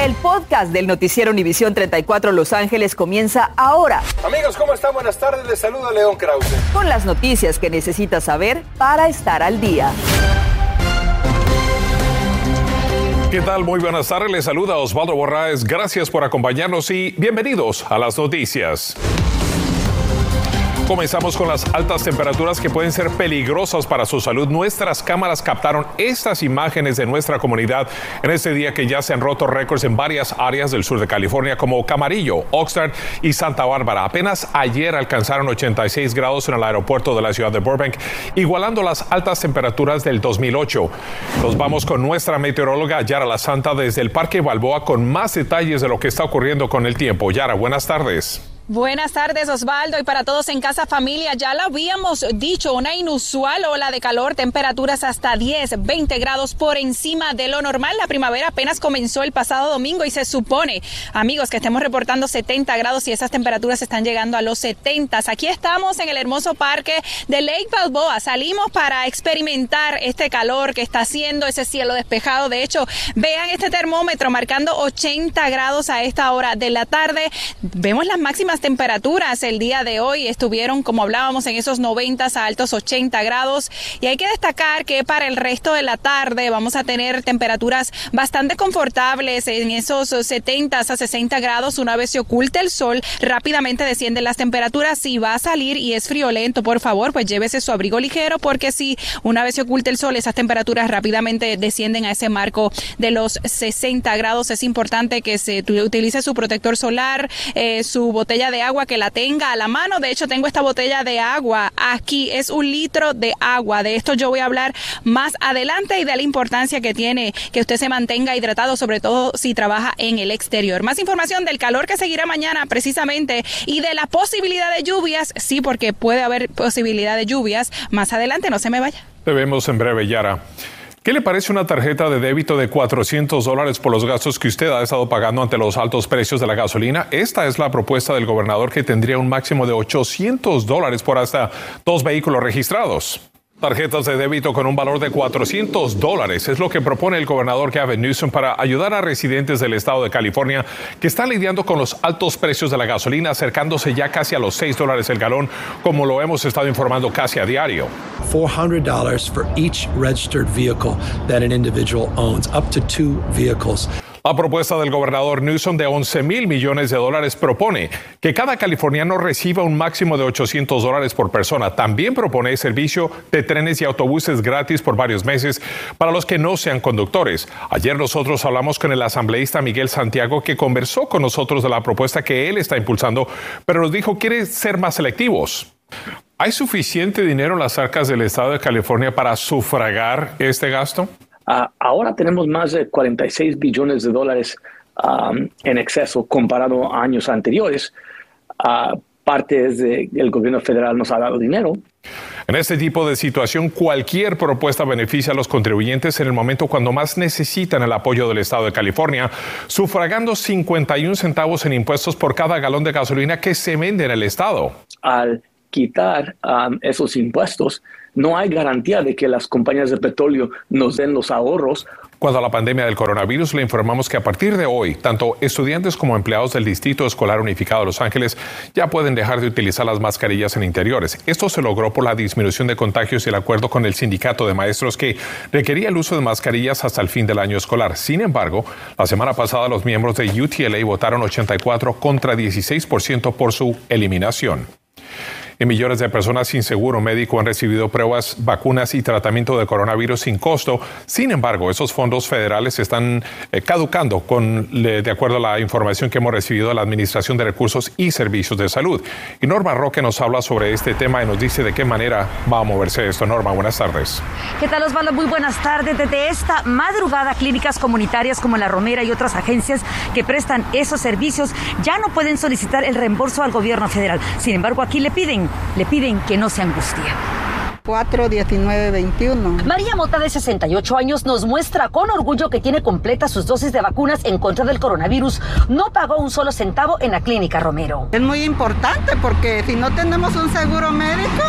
El podcast del noticiero Univisión 34 Los Ángeles comienza ahora. Amigos, ¿cómo están? Buenas tardes. Les saluda León Krause. Con las noticias que necesitas saber para estar al día. ¿Qué tal? Muy buenas tardes. Les saluda Osvaldo Borraes. Gracias por acompañarnos y bienvenidos a las noticias. Comenzamos con las altas temperaturas que pueden ser peligrosas para su salud. Nuestras cámaras captaron estas imágenes de nuestra comunidad en este día que ya se han roto récords en varias áreas del sur de California como Camarillo, Oxnard y Santa Bárbara. Apenas ayer alcanzaron 86 grados en el aeropuerto de la ciudad de Burbank, igualando las altas temperaturas del 2008. Nos vamos con nuestra meteoróloga Yara La Santa desde el Parque Balboa con más detalles de lo que está ocurriendo con el tiempo. Yara, buenas tardes. Buenas tardes Osvaldo y para todos en casa familia, ya lo habíamos dicho, una inusual ola de calor, temperaturas hasta 10, 20 grados por encima de lo normal. La primavera apenas comenzó el pasado domingo y se supone, amigos, que estemos reportando 70 grados y esas temperaturas están llegando a los 70. Aquí estamos en el hermoso parque de Lake Balboa. Salimos para experimentar este calor que está haciendo, ese cielo despejado. De hecho, vean este termómetro marcando 80 grados a esta hora de la tarde. Vemos las máximas temperaturas el día de hoy estuvieron, como hablábamos, en esos 90 a altos 80 grados. Y hay que destacar que para el resto de la tarde vamos a tener temperaturas bastante confortables en esos 70 a 60 grados. Una vez se oculte el sol, rápidamente descienden las temperaturas. Si va a salir y es friolento, por favor, pues llévese su abrigo ligero, porque si una vez se oculte el sol, esas temperaturas rápidamente descienden a ese marco de los 60 grados. Es importante que se utilice su protector solar, eh, su botella de agua que la tenga a la mano. De hecho, tengo esta botella de agua aquí. Es un litro de agua. De esto yo voy a hablar más adelante y de la importancia que tiene que usted se mantenga hidratado, sobre todo si trabaja en el exterior. Más información del calor que seguirá mañana precisamente y de la posibilidad de lluvias. Sí, porque puede haber posibilidad de lluvias. Más adelante, no se me vaya. Te vemos en breve, Yara. ¿Qué le parece una tarjeta de débito de 400 dólares por los gastos que usted ha estado pagando ante los altos precios de la gasolina? Esta es la propuesta del gobernador que tendría un máximo de 800 dólares por hasta dos vehículos registrados. Tarjetas de débito con un valor de 400 dólares es lo que propone el gobernador Gavin Newsom para ayudar a residentes del estado de California que están lidiando con los altos precios de la gasolina, acercándose ya casi a los 6 dólares el galón, como lo hemos estado informando casi a diario. $400 for each registered vehicle that an individual owns, up to two vehicles. La propuesta del gobernador Newsom de 11 mil millones de dólares propone que cada californiano reciba un máximo de 800 dólares por persona. También propone servicio de trenes y autobuses gratis por varios meses para los que no sean conductores. Ayer nosotros hablamos con el asambleísta Miguel Santiago que conversó con nosotros de la propuesta que él está impulsando, pero nos dijo quiere ser más selectivos. ¿Hay suficiente dinero en las arcas del estado de California para sufragar este gasto? Uh, ahora tenemos más de 46 billones de dólares um, en exceso comparado a años anteriores. Uh, parte es de el gobierno federal nos ha dado dinero. En este tipo de situación, cualquier propuesta beneficia a los contribuyentes en el momento cuando más necesitan el apoyo del Estado de California, sufragando 51 centavos en impuestos por cada galón de gasolina que se vende en el Estado. Al quitar um, esos impuestos, no hay garantía de que las compañías de petróleo nos den los ahorros. Cuando a la pandemia del coronavirus le informamos que a partir de hoy, tanto estudiantes como empleados del Distrito Escolar Unificado de Los Ángeles ya pueden dejar de utilizar las mascarillas en interiores. Esto se logró por la disminución de contagios y el acuerdo con el sindicato de maestros que requería el uso de mascarillas hasta el fin del año escolar. Sin embargo, la semana pasada los miembros de UTLA votaron 84 contra 16% por su eliminación y millones de personas sin seguro médico han recibido pruebas, vacunas y tratamiento de coronavirus sin costo. Sin embargo, esos fondos federales están eh, caducando con, de acuerdo a la información que hemos recibido de la Administración de Recursos y Servicios de Salud. Y Norma Roque nos habla sobre este tema y nos dice de qué manera va a moverse esto. Norma, buenas tardes. ¿Qué tal, Osvaldo? Muy buenas tardes. Desde esta madrugada, clínicas comunitarias como La Romera y otras agencias que prestan esos servicios ya no pueden solicitar el reembolso al gobierno federal. Sin embargo, aquí le piden le piden que no se angustie. 4, 19, 21. María Mota, de 68 años, nos muestra con orgullo que tiene completas sus dosis de vacunas en contra del coronavirus. No pagó un solo centavo en la clínica Romero. Es muy importante porque si no tenemos un seguro médico,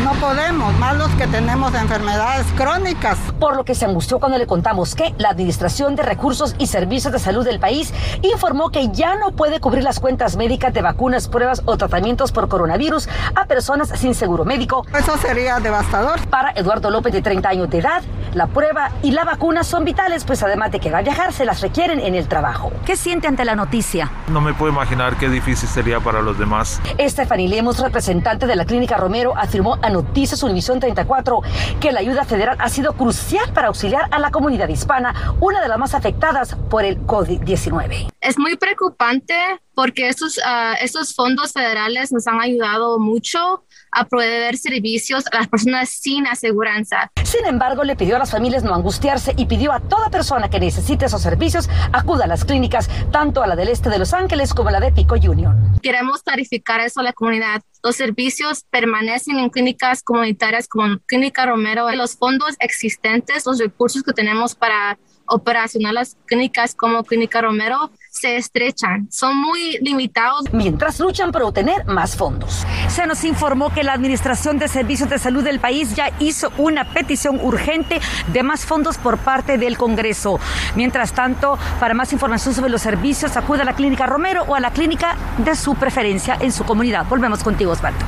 No podemos, más los que tenemos enfermedades crónicas. Por lo que se angustió cuando le contamos que la Administración de Recursos y Servicios de Salud del país informó que ya no puede cubrir las cuentas médicas de vacunas, pruebas o tratamientos por coronavirus a personas sin seguro médico. Eso sería devastador. Para Eduardo López, de 30 años de edad, la prueba y la vacuna son vitales, pues además de que va a viajar, se las requieren en el trabajo. ¿Qué siente ante la noticia? No me puedo imaginar qué difícil sería para los demás. Stephanie Lemos, representante de la Clínica Romero, afirmó a Noticias Univisión 34 que la ayuda federal ha sido crucial para auxiliar a la comunidad hispana, una de las más afectadas por el COVID-19. Es muy preocupante porque estos, uh, estos fondos federales nos han ayudado mucho a proveer servicios a las personas sin aseguranza. Sin embargo, le pidió a las familias no angustiarse y pidió a toda persona que necesite esos servicios acuda a las clínicas, tanto a la del este de Los Ángeles como a la de Pico Union. Queremos clarificar eso a la comunidad. Los servicios permanecen en clínicas comunitarias como Clínica Romero. Los fondos existentes, los recursos que tenemos para operacionar las clínicas como Clínica Romero se estrechan, son muy limitados. Mientras luchan por obtener más fondos. Se nos informó que la Administración de Servicios de Salud del país ya hizo una petición urgente de más fondos por parte del Congreso. Mientras tanto, para más información sobre los servicios, acude a la Clínica Romero o a la clínica de su preferencia en su comunidad. Volvemos contigo, Osvaldo.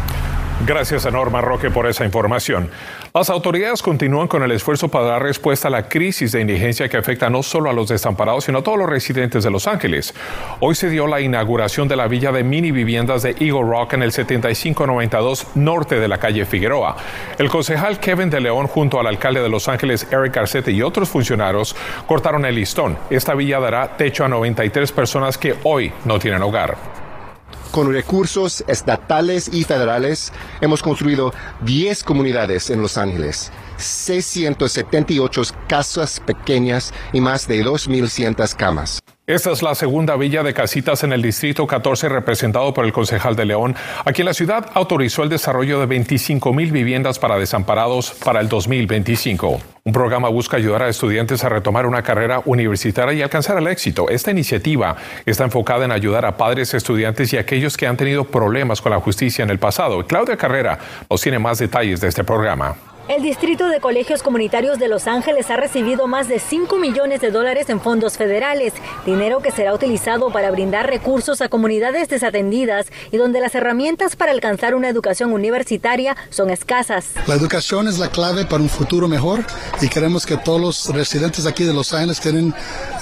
Gracias a Norma Roque por esa información. Las autoridades continúan con el esfuerzo para dar respuesta a la crisis de indigencia que afecta no solo a los desamparados, sino a todos los residentes de Los Ángeles. Hoy se dio la inauguración de la villa de mini viviendas de Eagle Rock en el 7592 norte de la calle Figueroa. El concejal Kevin de León junto al alcalde de Los Ángeles Eric Arcete y otros funcionarios cortaron el listón. Esta villa dará techo a 93 personas que hoy no tienen hogar. Con recursos estatales y federales hemos construido 10 comunidades en Los Ángeles, 678 casas pequeñas y más de 2.100 camas. Esta es la segunda villa de casitas en el Distrito 14 representado por el concejal de León. Aquí la ciudad autorizó el desarrollo de 25 mil viviendas para desamparados para el 2025. Un programa busca ayudar a estudiantes a retomar una carrera universitaria y alcanzar el éxito. Esta iniciativa está enfocada en ayudar a padres, estudiantes y aquellos que han tenido problemas con la justicia en el pasado. Claudia Carrera nos tiene más detalles de este programa. El Distrito de Colegios Comunitarios de Los Ángeles ha recibido más de 5 millones de dólares en fondos federales, dinero que será utilizado para brindar recursos a comunidades desatendidas y donde las herramientas para alcanzar una educación universitaria son escasas. La educación es la clave para un futuro mejor y queremos que todos los residentes aquí de Los Ángeles tienen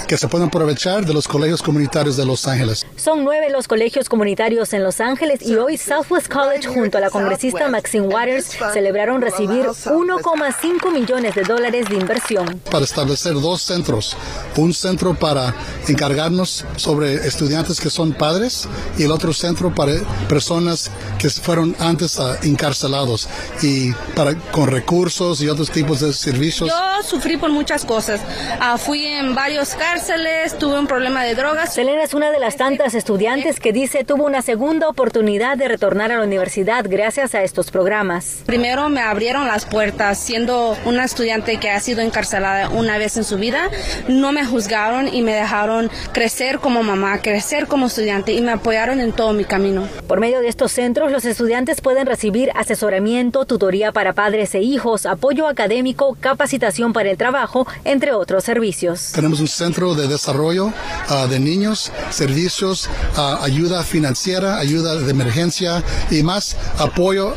que se puedan aprovechar de los colegios comunitarios de Los Ángeles. Son nueve los colegios comunitarios en Los Ángeles y hoy Southwest College junto a la congresista Maxine Waters celebraron recibir 1,5 millones de dólares de inversión. Para establecer dos centros, un centro para encargarnos sobre estudiantes que son padres y el otro centro para personas que fueron antes encarcelados y para con recursos y otros tipos de servicios. Yo sufrí por muchas cosas. Uh, fui en varios cárceles, tuve un problema de drogas. Selena es una de las tantas estudiantes que dice tuvo una segunda oportunidad de retornar a la universidad gracias a estos programas. Primero me abrieron las puertas siendo una estudiante que ha sido encarcelada una vez en su vida, no me juzgaron y me dejaron crecer como mamá, crecer como estudiante y me apoyaron en todo mi camino. Por medio de estos centros, los estudiantes pueden recibir asesoramiento, tutoría para padres e hijos, apoyo académico, capacitación para el trabajo, entre otros servicios. Tenemos un centro de desarrollo uh, de niños, servicios, uh, ayuda financiera, ayuda de emergencia y más apoyo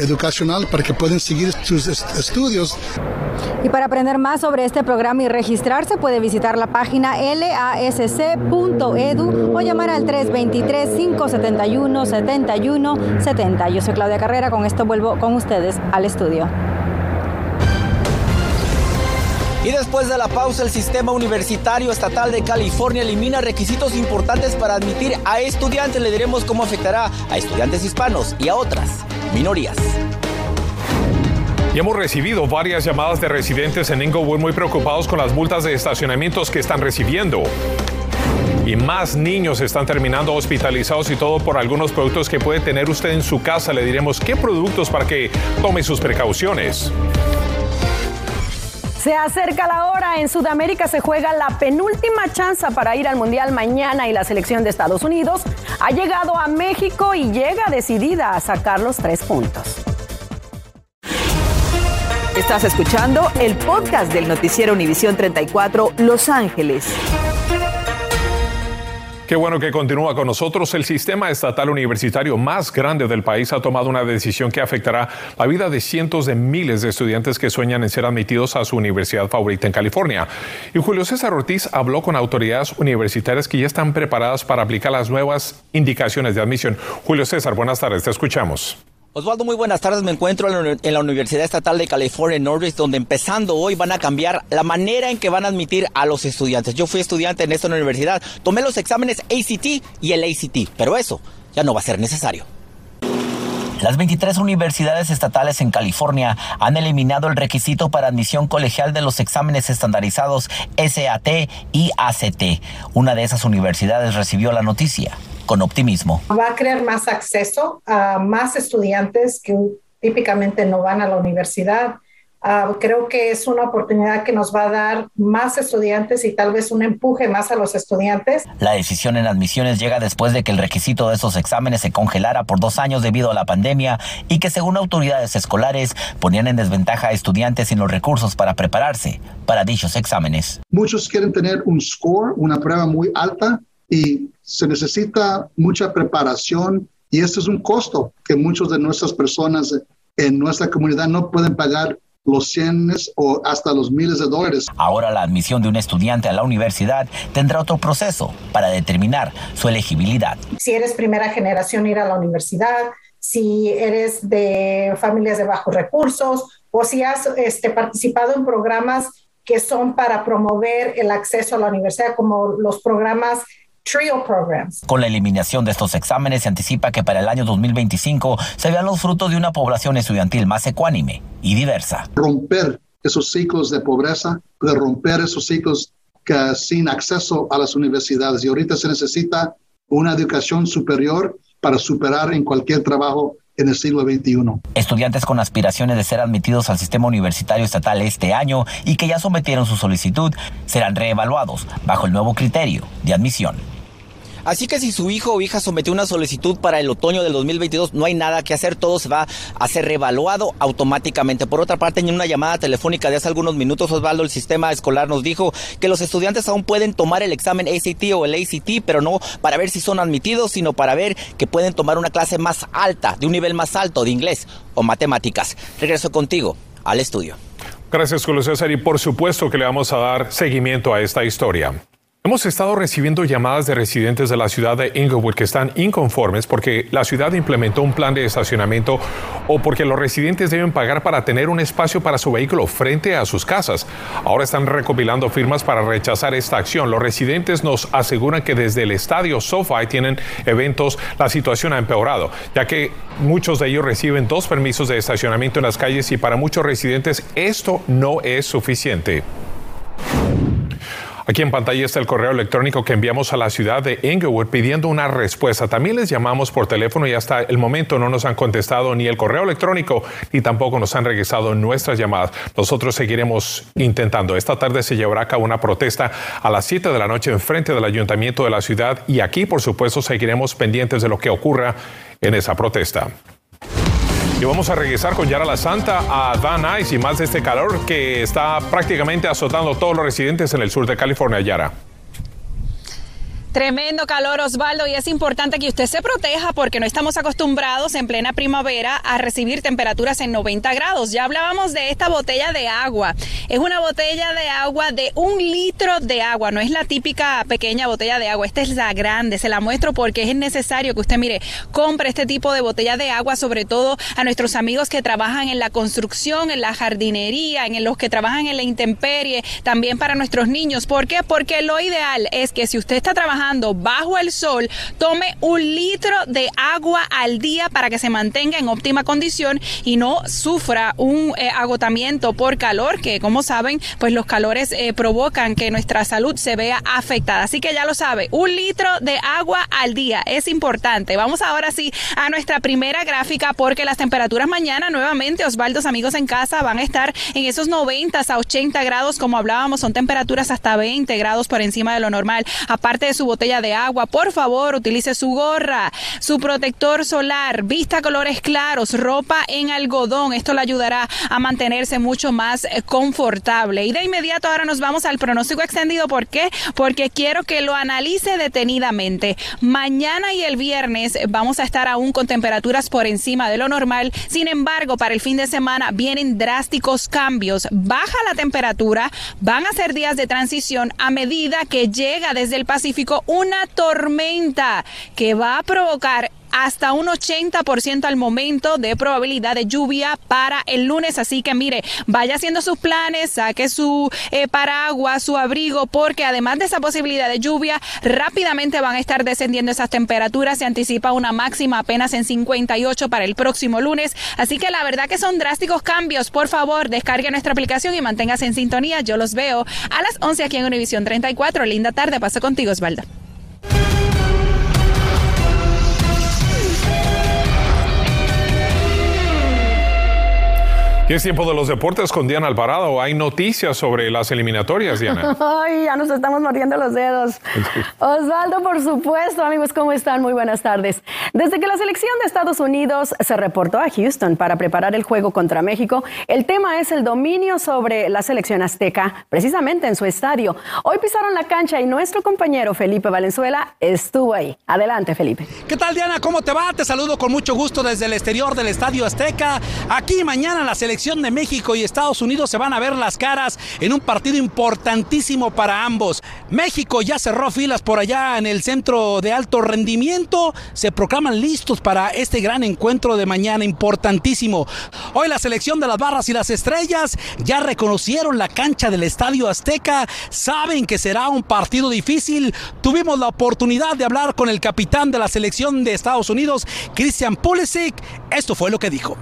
educacional para que puedan seguir sus estudios. Y para aprender más sobre este programa y registrarse puede visitar la página lasc.edu o llamar al 323-571-7170. Yo soy Claudia Carrera, con esto vuelvo con ustedes al estudio. Y después de la pausa, el Sistema Universitario Estatal de California elimina requisitos importantes para admitir a estudiantes. Le diremos cómo afectará a estudiantes hispanos y a otras minorías. Y hemos recibido varias llamadas de residentes en Inglewood muy preocupados con las multas de estacionamientos que están recibiendo. Y más niños están terminando hospitalizados y todo por algunos productos que puede tener usted en su casa. Le diremos qué productos para que tome sus precauciones. Se acerca la hora. En Sudamérica se juega la penúltima chance para ir al Mundial mañana y la selección de Estados Unidos ha llegado a México y llega decidida a sacar los tres puntos. Estás escuchando el podcast del noticiero Univisión 34 Los Ángeles. Qué bueno que continúa con nosotros. El sistema estatal universitario más grande del país ha tomado una decisión que afectará la vida de cientos de miles de estudiantes que sueñan en ser admitidos a su universidad favorita en California. Y Julio César Ortiz habló con autoridades universitarias que ya están preparadas para aplicar las nuevas indicaciones de admisión. Julio César, buenas tardes, te escuchamos. Osvaldo, muy buenas tardes. Me encuentro en la Universidad Estatal de California en Norris, donde empezando hoy van a cambiar la manera en que van a admitir a los estudiantes. Yo fui estudiante en esta universidad, tomé los exámenes ACT y el ACT, pero eso ya no va a ser necesario. Las 23 universidades estatales en California han eliminado el requisito para admisión colegial de los exámenes estandarizados SAT y ACT. Una de esas universidades recibió la noticia con optimismo. Va a crear más acceso a más estudiantes que típicamente no van a la universidad. Ah, creo que es una oportunidad que nos va a dar más estudiantes y tal vez un empuje más a los estudiantes. La decisión en admisiones llega después de que el requisito de esos exámenes se congelara por dos años debido a la pandemia y que según autoridades escolares ponían en desventaja a estudiantes sin los recursos para prepararse para dichos exámenes. Muchos quieren tener un score, una prueba muy alta y se necesita mucha preparación y esto es un costo que muchas de nuestras personas en nuestra comunidad no pueden pagar los cientos o hasta los miles de dólares. Ahora la admisión de un estudiante a la universidad tendrá otro proceso para determinar su elegibilidad. Si eres primera generación ir a la universidad, si eres de familias de bajos recursos o si has este, participado en programas que son para promover el acceso a la universidad, como los programas. Con la eliminación de estos exámenes se anticipa que para el año 2025 se vean los frutos de una población estudiantil más ecuánime y diversa. Romper esos ciclos de pobreza, de romper esos ciclos que sin acceso a las universidades. Y ahorita se necesita una educación superior para superar en cualquier trabajo en el siglo XXI. Estudiantes con aspiraciones de ser admitidos al sistema universitario estatal este año y que ya sometieron su solicitud serán reevaluados bajo el nuevo criterio de admisión. Así que si su hijo o hija sometió una solicitud para el otoño del 2022, no hay nada que hacer, todo se va a ser reevaluado automáticamente. Por otra parte, en una llamada telefónica de hace algunos minutos, Osvaldo, el sistema escolar nos dijo que los estudiantes aún pueden tomar el examen ACT o el ACT, pero no para ver si son admitidos, sino para ver que pueden tomar una clase más alta, de un nivel más alto de inglés o matemáticas. Regreso contigo al estudio. Gracias, Julio César, y por supuesto que le vamos a dar seguimiento a esta historia. Hemos estado recibiendo llamadas de residentes de la ciudad de Inglewood que están inconformes porque la ciudad implementó un plan de estacionamiento o porque los residentes deben pagar para tener un espacio para su vehículo frente a sus casas. Ahora están recopilando firmas para rechazar esta acción. Los residentes nos aseguran que desde el estadio SoFi tienen eventos, la situación ha empeorado, ya que muchos de ellos reciben dos permisos de estacionamiento en las calles y para muchos residentes esto no es suficiente. Aquí en pantalla está el correo electrónico que enviamos a la ciudad de Inglewood pidiendo una respuesta. También les llamamos por teléfono y hasta el momento no nos han contestado ni el correo electrónico ni tampoco nos han regresado nuestras llamadas. Nosotros seguiremos intentando. Esta tarde se llevará a cabo una protesta a las 7 de la noche en frente del ayuntamiento de la ciudad y aquí, por supuesto, seguiremos pendientes de lo que ocurra en esa protesta. Y vamos a regresar con Yara la Santa a Van Nuys y más de este calor que está prácticamente azotando a todos los residentes en el sur de California, Yara. Tremendo calor, Osvaldo, y es importante que usted se proteja porque no estamos acostumbrados en plena primavera a recibir temperaturas en 90 grados. Ya hablábamos de esta botella de agua. Es una botella de agua de un litro de agua, no es la típica pequeña botella de agua. Esta es la grande, se la muestro porque es necesario que usted, mire, compre este tipo de botella de agua, sobre todo a nuestros amigos que trabajan en la construcción, en la jardinería, en los que trabajan en la intemperie, también para nuestros niños. ¿Por qué? Porque lo ideal es que si usted está trabajando bajo el sol, tome un litro de agua al día para que se mantenga en óptima condición y no sufra un eh, agotamiento por calor, que como saben, pues los calores eh, provocan que nuestra salud se vea afectada. Así que ya lo sabe, un litro de agua al día es importante. Vamos ahora sí a nuestra primera gráfica porque las temperaturas mañana nuevamente, Osvaldos amigos en casa, van a estar en esos 90 a 80 grados, como hablábamos, son temperaturas hasta 20 grados por encima de lo normal. Aparte de su botella de agua, por favor utilice su gorra, su protector solar, vista colores claros, ropa en algodón. Esto le ayudará a mantenerse mucho más eh, confortable. Y de inmediato ahora nos vamos al pronóstico extendido. ¿Por qué? Porque quiero que lo analice detenidamente. Mañana y el viernes vamos a estar aún con temperaturas por encima de lo normal. Sin embargo, para el fin de semana vienen drásticos cambios. Baja la temperatura, van a ser días de transición a medida que llega desde el Pacífico una tormenta que va a provocar hasta un 80% al momento de probabilidad de lluvia para el lunes. Así que mire, vaya haciendo sus planes, saque su eh, paraguas, su abrigo, porque además de esa posibilidad de lluvia, rápidamente van a estar descendiendo esas temperaturas. Se anticipa una máxima apenas en 58 para el próximo lunes. Así que la verdad que son drásticos cambios. Por favor, descargue nuestra aplicación y manténgase en sintonía. Yo los veo a las 11 aquí en Univisión 34. Linda tarde. Paso contigo, Osvaldo. Y es tiempo de los deportes con Diana Alvarado. Hay noticias sobre las eliminatorias, Diana. Ay, ya nos estamos mordiendo los dedos. Osvaldo, por supuesto, amigos, ¿cómo están? Muy buenas tardes. Desde que la selección de Estados Unidos se reportó a Houston para preparar el juego contra México, el tema es el dominio sobre la selección azteca, precisamente en su estadio. Hoy pisaron la cancha y nuestro compañero Felipe Valenzuela estuvo ahí. Adelante, Felipe. ¿Qué tal, Diana? ¿Cómo te va? Te saludo con mucho gusto desde el exterior del Estadio Azteca. Aquí mañana la selección de México y Estados Unidos se van a ver las caras en un partido importantísimo para ambos. México ya cerró filas por allá en el centro de alto rendimiento. Se proclaman listos para este gran encuentro de mañana importantísimo. Hoy la selección de las barras y las estrellas ya reconocieron la cancha del Estadio Azteca. Saben que será un partido difícil. Tuvimos la oportunidad de hablar con el capitán de la selección de Estados Unidos, Christian Pulisic. Esto fue lo que dijo.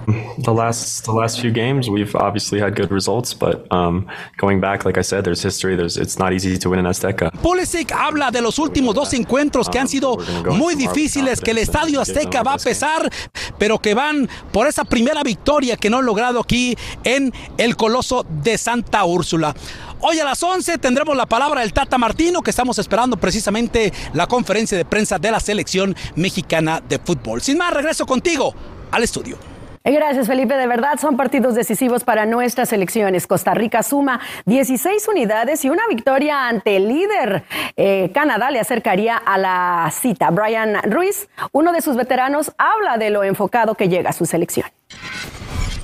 Games, we've obviously had good results, but um, going back, like I said, there's history. There's it's not easy to win in Azteca. Pulisic habla de los últimos dos encuentros que han sido muy difíciles, que el Estadio Azteca va a pesar, pero que van por esa primera victoria que no han logrado aquí en el Coloso de Santa Úrsula. Hoy a las 11 tendremos la palabra del Tata Martino, que estamos esperando precisamente la conferencia de prensa de la selección mexicana de fútbol. Sin más, regreso contigo al estudio. Gracias, Felipe. De verdad, son partidos decisivos para nuestras elecciones. Costa Rica suma 16 unidades y una victoria ante el líder. Eh, Canadá le acercaría a la cita. Brian Ruiz, uno de sus veteranos, habla de lo enfocado que llega a su selección.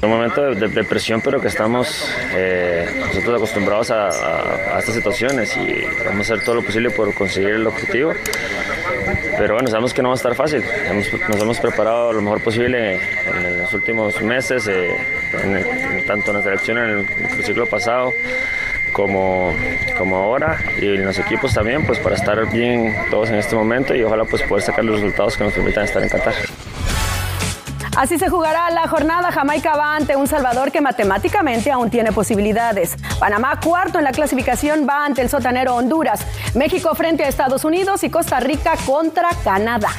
Un momento de, presión, pero que estamos eh, nosotros acostumbrados a, estas situaciones y vamos a hacer todo lo posible por conseguir el objetivo. Pero bueno, sabemos que no va a estar fácil. nos hemos preparado lo mejor posible en, los últimos meses, eh, tanto en la selección en el, ciclo pasado como, como ahora y en los equipos también, pues para estar bien todos en este momento y ojalá pues poder sacar los resultados que nos permitan estar en Qatar. Así se jugará la jornada. Jamaica va ante un Salvador que matemáticamente aún tiene posibilidades. Panamá, cuarto en la clasificación, va ante el sotanero Honduras. México frente a Estados Unidos y Costa Rica contra Canadá.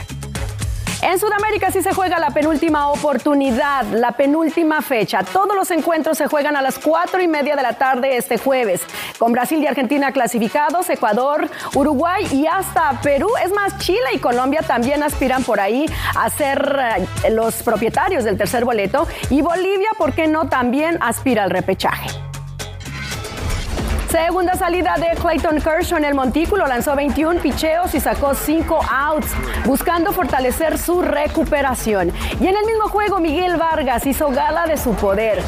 En Sudamérica sí se juega la penúltima oportunidad, la penúltima fecha. Todos los encuentros se juegan a las cuatro y media de la tarde este jueves, con Brasil y Argentina clasificados, Ecuador, Uruguay y hasta Perú. Es más, Chile y Colombia también aspiran por ahí a ser eh, los propietarios del tercer boleto. Y Bolivia, ¿por qué no? También aspira al repechaje. Segunda salida de Clayton Kershaw en el montículo, lanzó 21 picheos y sacó 5 outs, buscando fortalecer su recuperación. Y en el mismo juego, Miguel Vargas hizo gala de su poder.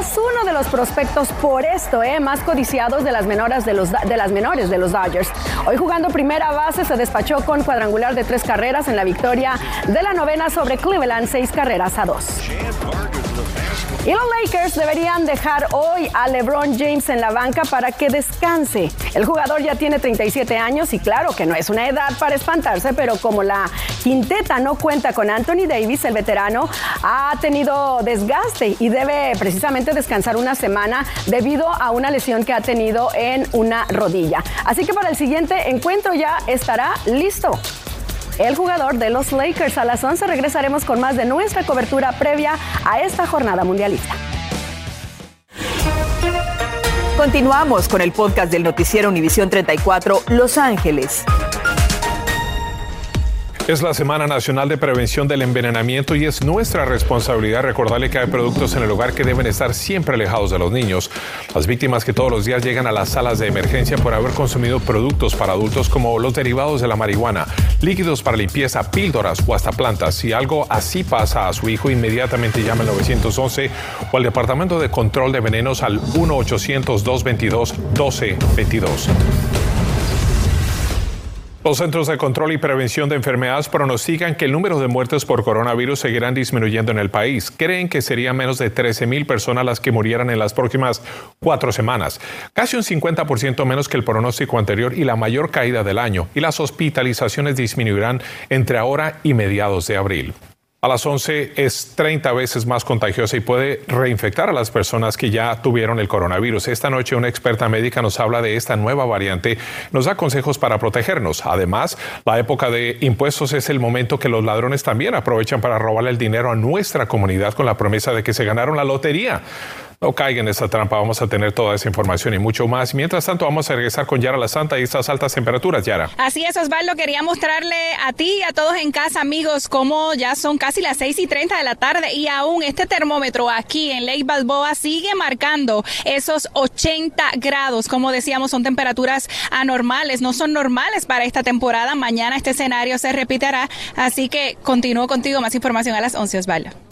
Es uno de los prospectos por esto, eh, más codiciados de las, menores de, los, de las menores de los Dodgers. Hoy jugando primera base se despachó con cuadrangular de tres carreras en la victoria de la novena sobre Cleveland, seis carreras a dos. Y los Lakers deberían dejar hoy a LeBron James en la banca para que descanse. El jugador ya tiene 37 años y claro que no es una edad para espantarse, pero como la quinteta no cuenta con Anthony Davis, el veterano ha tenido desgaste y debe precisamente descansar una semana debido a una lesión que ha tenido en una rodilla. Así que para el siguiente encuentro ya estará listo el jugador de los Lakers. A las 11 regresaremos con más de nuestra cobertura previa a esta jornada mundialista. Continuamos con el podcast del noticiero Univisión 34 Los Ángeles. Es la Semana Nacional de Prevención del Envenenamiento y es nuestra responsabilidad recordarle que hay productos en el hogar que deben estar siempre alejados de los niños. Las víctimas que todos los días llegan a las salas de emergencia por haber consumido productos para adultos como los derivados de la marihuana, líquidos para limpieza, píldoras o hasta plantas. Si algo así pasa a su hijo, inmediatamente llame al 911 o al Departamento de Control de Venenos al 1-800-222-1222. Los Centros de Control y Prevención de Enfermedades pronostican que el número de muertes por coronavirus seguirán disminuyendo en el país. Creen que serían menos de 13 mil personas las que murieran en las próximas cuatro semanas, casi un 50% menos que el pronóstico anterior y la mayor caída del año, y las hospitalizaciones disminuirán entre ahora y mediados de abril a las 11 es 30 veces más contagiosa y puede reinfectar a las personas que ya tuvieron el coronavirus. Esta noche una experta médica nos habla de esta nueva variante, nos da consejos para protegernos. Además, la época de impuestos es el momento que los ladrones también aprovechan para robarle el dinero a nuestra comunidad con la promesa de que se ganaron la lotería. No caigan en esa trampa, vamos a tener toda esa información y mucho más. Mientras tanto, vamos a regresar con Yara La Santa y estas altas temperaturas, Yara. Así es, Osvaldo, quería mostrarle a ti y a todos en casa, amigos, cómo ya son casi las 6 y 30 de la tarde y aún este termómetro aquí en Lake Balboa sigue marcando esos 80 grados. Como decíamos, son temperaturas anormales, no son normales para esta temporada. Mañana este escenario se repetirá, así que continúo contigo. Más información a las 11, Osvaldo.